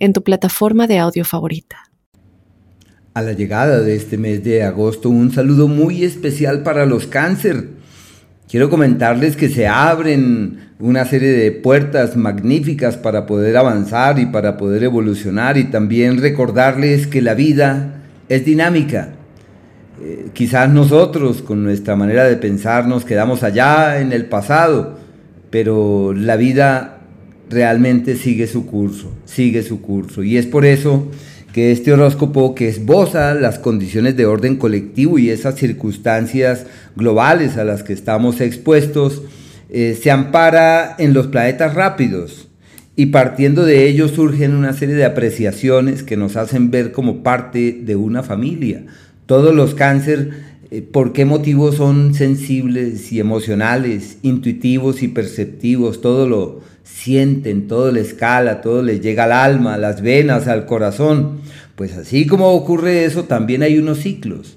en tu plataforma de audio favorita. A la llegada de este mes de agosto, un saludo muy especial para los cáncer. Quiero comentarles que se abren una serie de puertas magníficas para poder avanzar y para poder evolucionar y también recordarles que la vida es dinámica. Eh, quizás nosotros con nuestra manera de pensar nos quedamos allá en el pasado, pero la vida realmente sigue su curso, sigue su curso. Y es por eso que este horóscopo que esboza las condiciones de orden colectivo y esas circunstancias globales a las que estamos expuestos, eh, se ampara en los planetas rápidos y partiendo de ellos surgen una serie de apreciaciones que nos hacen ver como parte de una familia. Todos los cáncer, ¿por qué motivos son sensibles y emocionales, intuitivos y perceptivos? Todo lo, sienten, todo les escala, todo les llega al alma, las venas, al corazón. Pues así como ocurre eso, también hay unos ciclos.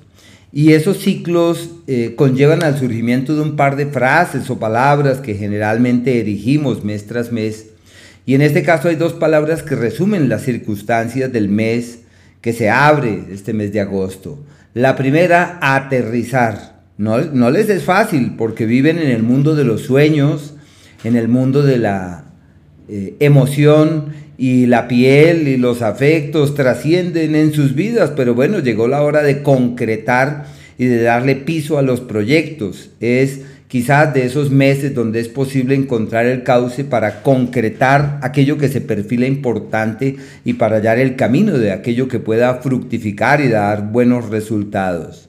Y esos ciclos eh, conllevan al surgimiento de un par de frases o palabras que generalmente erigimos mes tras mes. Y en este caso hay dos palabras que resumen las circunstancias del mes que se abre este mes de agosto. La primera, aterrizar. No, no les es fácil porque viven en el mundo de los sueños, en el mundo de la eh, emoción y la piel y los afectos trascienden en sus vidas, pero bueno, llegó la hora de concretar y de darle piso a los proyectos. Es quizás de esos meses donde es posible encontrar el cauce para concretar aquello que se perfila importante y para hallar el camino de aquello que pueda fructificar y dar buenos resultados.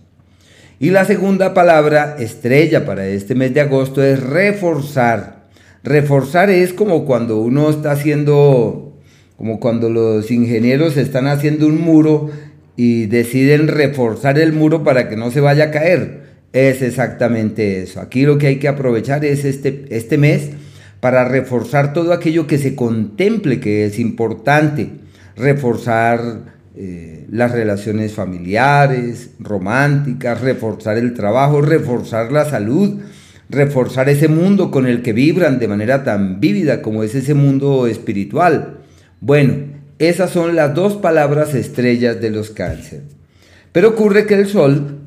Y la segunda palabra estrella para este mes de agosto es reforzar. Reforzar es como cuando uno está haciendo, como cuando los ingenieros están haciendo un muro y deciden reforzar el muro para que no se vaya a caer. Es exactamente eso. Aquí lo que hay que aprovechar es este, este mes para reforzar todo aquello que se contemple que es importante. Reforzar eh, las relaciones familiares, románticas, reforzar el trabajo, reforzar la salud, reforzar ese mundo con el que vibran de manera tan vívida como es ese mundo espiritual. Bueno, esas son las dos palabras estrellas de los cáncer. Pero ocurre que el Sol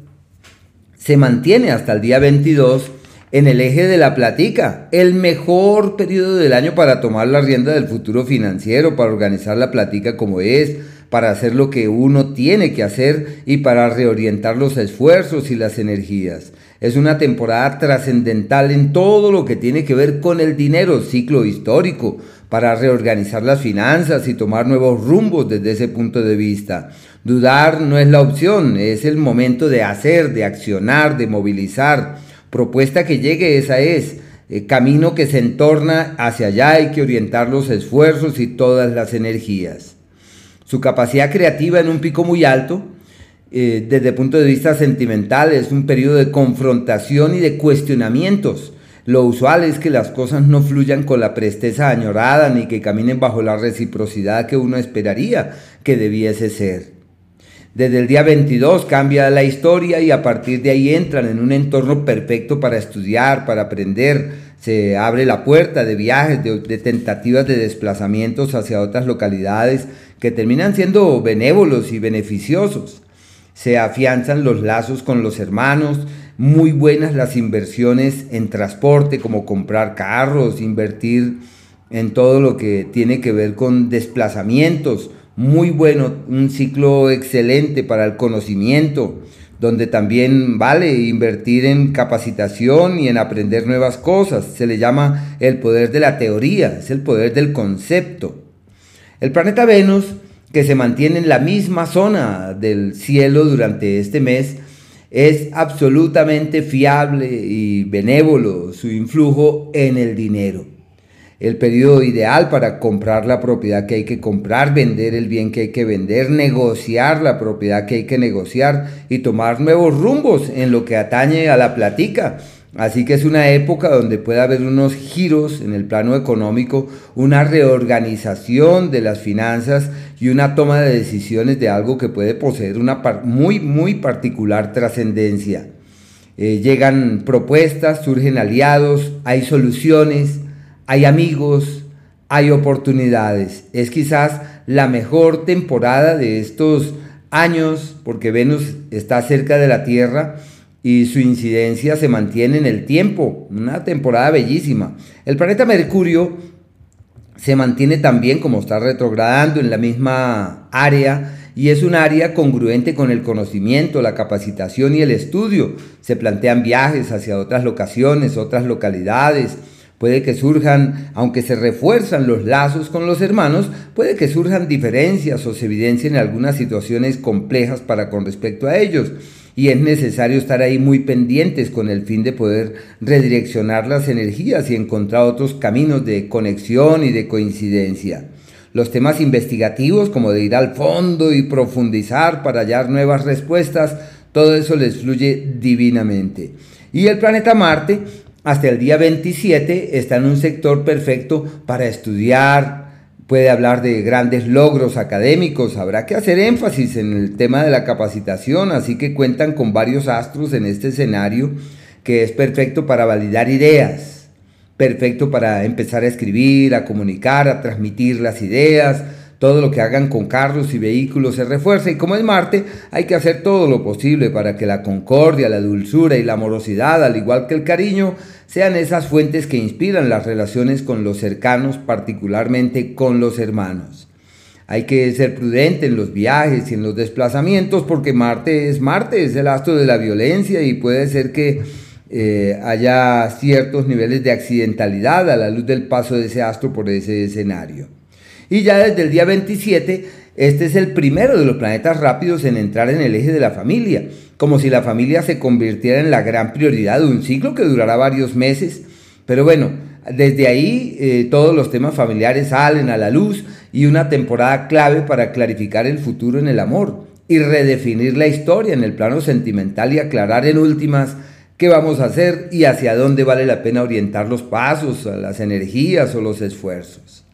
se mantiene hasta el día 22 en el eje de la platica, el mejor periodo del año para tomar la rienda del futuro financiero, para organizar la platica como es, para hacer lo que uno tiene que hacer y para reorientar los esfuerzos y las energías. Es una temporada trascendental en todo lo que tiene que ver con el dinero, ciclo histórico, para reorganizar las finanzas y tomar nuevos rumbos desde ese punto de vista. Dudar no es la opción, es el momento de hacer, de accionar, de movilizar. Propuesta que llegue, esa es. Eh, camino que se entorna hacia allá, hay que orientar los esfuerzos y todas las energías su capacidad creativa en un pico muy alto, eh, desde el punto de vista sentimental, es un periodo de confrontación y de cuestionamientos. Lo usual es que las cosas no fluyan con la presteza añorada ni que caminen bajo la reciprocidad que uno esperaría que debiese ser. Desde el día 22 cambia la historia y a partir de ahí entran en un entorno perfecto para estudiar, para aprender. Se abre la puerta de viajes, de, de tentativas de desplazamientos hacia otras localidades que terminan siendo benévolos y beneficiosos. Se afianzan los lazos con los hermanos, muy buenas las inversiones en transporte, como comprar carros, invertir en todo lo que tiene que ver con desplazamientos. Muy bueno, un ciclo excelente para el conocimiento, donde también vale invertir en capacitación y en aprender nuevas cosas. Se le llama el poder de la teoría, es el poder del concepto. El planeta Venus, que se mantiene en la misma zona del cielo durante este mes, es absolutamente fiable y benévolo su influjo en el dinero. el periodo ideal para comprar la propiedad que hay que comprar, vender el bien que hay que vender, negociar la propiedad que hay que negociar y tomar nuevos rumbos en lo que atañe a la platica. Así que es una época donde puede haber unos giros en el plano económico, una reorganización de las finanzas y una toma de decisiones de algo que puede poseer una muy, muy particular trascendencia. Eh, llegan propuestas, surgen aliados, hay soluciones, hay amigos, hay oportunidades. Es quizás la mejor temporada de estos años porque Venus está cerca de la Tierra y su incidencia se mantiene en el tiempo. Una temporada bellísima. El planeta Mercurio se mantiene también como está retrogradando en la misma área y es un área congruente con el conocimiento, la capacitación y el estudio. Se plantean viajes hacia otras locaciones, otras localidades. Puede que surjan, aunque se refuerzan los lazos con los hermanos, puede que surjan diferencias o se evidencien algunas situaciones complejas para con respecto a ellos. Y es necesario estar ahí muy pendientes con el fin de poder redireccionar las energías y encontrar otros caminos de conexión y de coincidencia los temas investigativos como de ir al fondo y profundizar para hallar nuevas respuestas, todo eso les fluye divinamente. Y el planeta Marte, hasta el día 27, está en un sector perfecto para estudiar, puede hablar de grandes logros académicos, habrá que hacer énfasis en el tema de la capacitación, así que cuentan con varios astros en este escenario que es perfecto para validar ideas perfecto para empezar a escribir, a comunicar, a transmitir las ideas. Todo lo que hagan con carros y vehículos se refuerza y como es Marte, hay que hacer todo lo posible para que la concordia, la dulzura y la amorosidad, al igual que el cariño, sean esas fuentes que inspiran las relaciones con los cercanos, particularmente con los hermanos. Hay que ser prudente en los viajes y en los desplazamientos porque Marte es Marte, es el astro de la violencia y puede ser que eh, haya ciertos niveles de accidentalidad a la luz del paso de ese astro por ese escenario. Y ya desde el día 27, este es el primero de los planetas rápidos en entrar en el eje de la familia, como si la familia se convirtiera en la gran prioridad de un ciclo que durará varios meses. Pero bueno, desde ahí eh, todos los temas familiares salen a la luz y una temporada clave para clarificar el futuro en el amor y redefinir la historia en el plano sentimental y aclarar en últimas qué vamos a hacer y hacia dónde vale la pena orientar los pasos, las energías o los esfuerzos.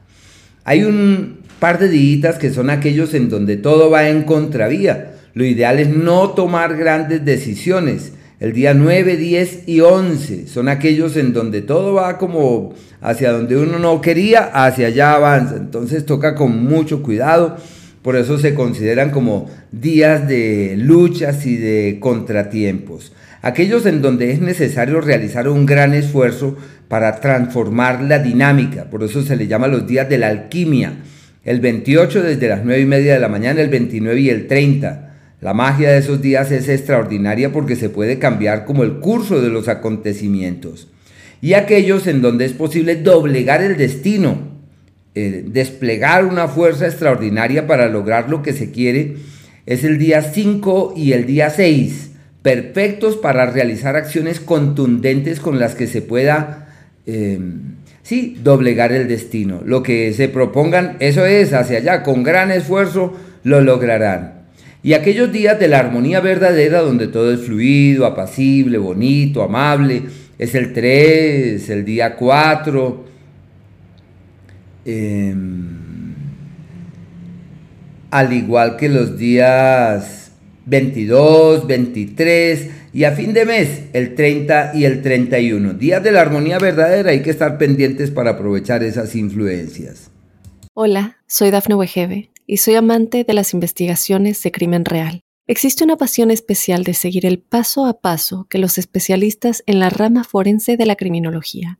Hay un par de días que son aquellos en donde todo va en contravía. Lo ideal es no tomar grandes decisiones. El día 9, 10 y 11 son aquellos en donde todo va como hacia donde uno no quería, hacia allá avanza. Entonces toca con mucho cuidado. Por eso se consideran como días de luchas y de contratiempos aquellos en donde es necesario realizar un gran esfuerzo para transformar la dinámica, por eso se le llama los días de la alquimia, el 28 desde las 9 y media de la mañana, el 29 y el 30. La magia de esos días es extraordinaria porque se puede cambiar como el curso de los acontecimientos. Y aquellos en donde es posible doblegar el destino, eh, desplegar una fuerza extraordinaria para lograr lo que se quiere, es el día 5 y el día 6 perfectos para realizar acciones contundentes con las que se pueda, eh, sí, doblegar el destino. Lo que se propongan, eso es, hacia allá, con gran esfuerzo, lo lograrán. Y aquellos días de la armonía verdadera, donde todo es fluido, apacible, bonito, amable, es el 3, el día 4. Em, al igual que los días 22, 23 y a fin de mes el 30 y el 31. Días de la armonía verdadera, hay que estar pendientes para aprovechar esas influencias. Hola, soy Dafne Wegebe y soy amante de las investigaciones de crimen real. Existe una pasión especial de seguir el paso a paso que los especialistas en la rama forense de la criminología